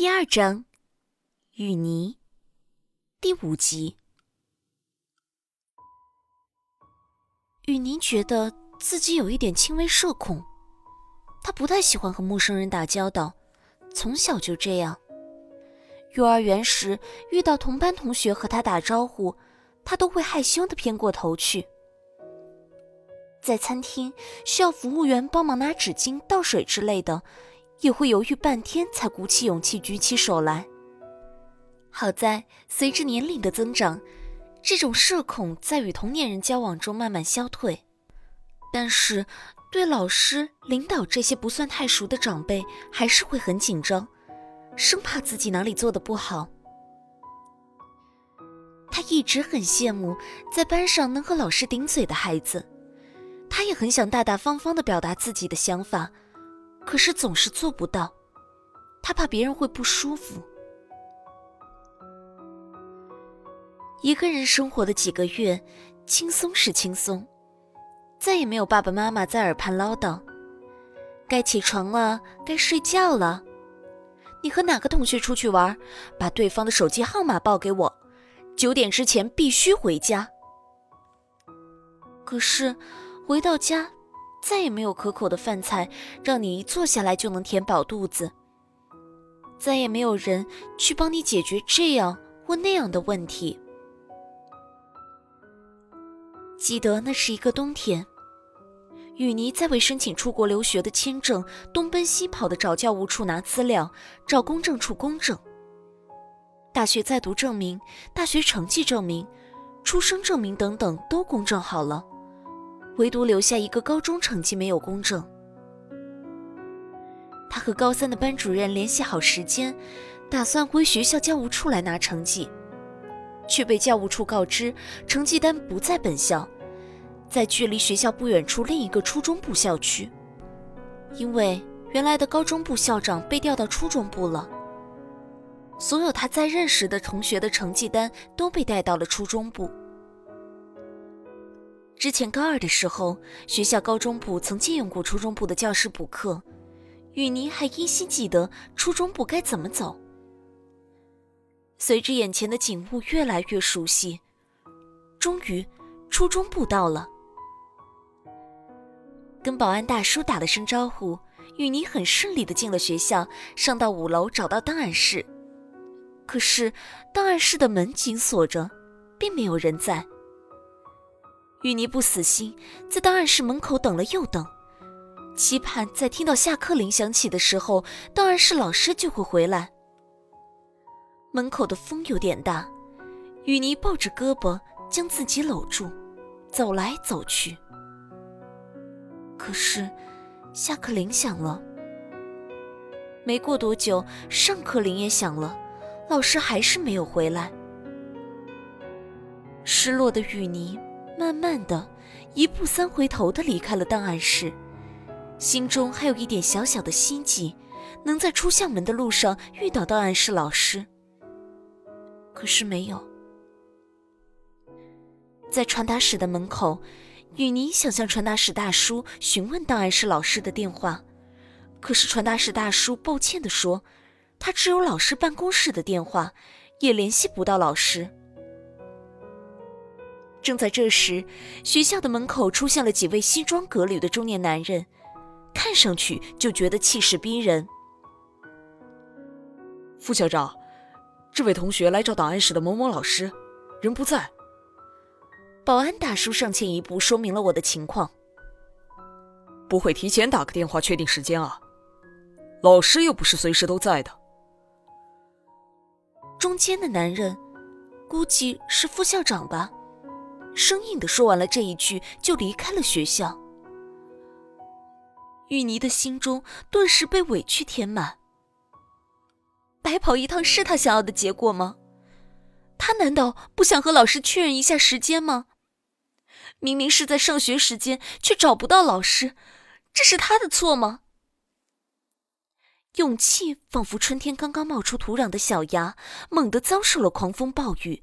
第二章，雨泥，第五集。雨泥觉得自己有一点轻微社恐，他不太喜欢和陌生人打交道，从小就这样。幼儿园时遇到同班同学和他打招呼，他都会害羞的偏过头去。在餐厅需要服务员帮忙拿纸巾、倒水之类的。也会犹豫半天才鼓起勇气举起手来。好在随着年龄的增长，这种社恐在与同年人交往中慢慢消退，但是对老师、领导这些不算太熟的长辈还是会很紧张，生怕自己哪里做的不好。他一直很羡慕在班上能和老师顶嘴的孩子，他也很想大大方方的表达自己的想法。可是总是做不到，他怕别人会不舒服。一个人生活的几个月，轻松是轻松，再也没有爸爸妈妈在耳畔唠叨：“该起床了，该睡觉了。”你和哪个同学出去玩？把对方的手机号码报给我，九点之前必须回家。可是回到家。再也没有可口的饭菜让你一坐下来就能填饱肚子。再也没有人去帮你解决这样或那样的问题。记得那是一个冬天，雨妮在为申请出国留学的签证东奔西跑的找教务处拿资料，找公证处公证。大学在读证明、大学成绩证明、出生证明等等都公证好了。唯独留下一个高中成绩没有公证。他和高三的班主任联系好时间，打算回学校教务处来拿成绩，却被教务处告知成绩单不在本校，在距离学校不远处另一个初中部校区。因为原来的高中部校长被调到初中部了，所有他在认识的同学的成绩单都被带到了初中部。之前高二的时候，学校高中部曾借用过初中部的教室补课，雨妮还依稀记得初中部该怎么走。随着眼前的景物越来越熟悉，终于，初中部到了。跟保安大叔打了声招呼，雨妮很顺利的进了学校，上到五楼找到档案室，可是档案室的门紧锁着，并没有人在。雨妮不死心，在档案室门口等了又等，期盼在听到下课铃响起的时候，档案室老师就会回来。门口的风有点大，雨妮抱着胳膊将自己搂住，走来走去。可是，下课铃响了。没过多久，上课铃也响了，老师还是没有回来。失落的雨妮。慢慢的，一步三回头的离开了档案室，心中还有一点小小的希冀，能在出校门的路上遇到档案室老师。可是没有。在传达室的门口，雨妮想向传达室大叔询问档案室老师的电话，可是传达室大叔抱歉的说，他只有老师办公室的电话，也联系不到老师。正在这时，学校的门口出现了几位西装革履的中年男人，看上去就觉得气势逼人。副校长，这位同学来找档案室的某某老师，人不在。保安大叔上前一步说明了我的情况。不会提前打个电话确定时间啊？老师又不是随时都在的。中间的男人，估计是副校长吧。生硬的说完了这一句，就离开了学校。雨妮的心中顿时被委屈填满。白跑一趟是他想要的结果吗？他难道不想和老师确认一下时间吗？明明是在上学时间，却找不到老师，这是他的错吗？勇气仿佛春天刚刚冒出土壤的小芽，猛地遭受了狂风暴雨，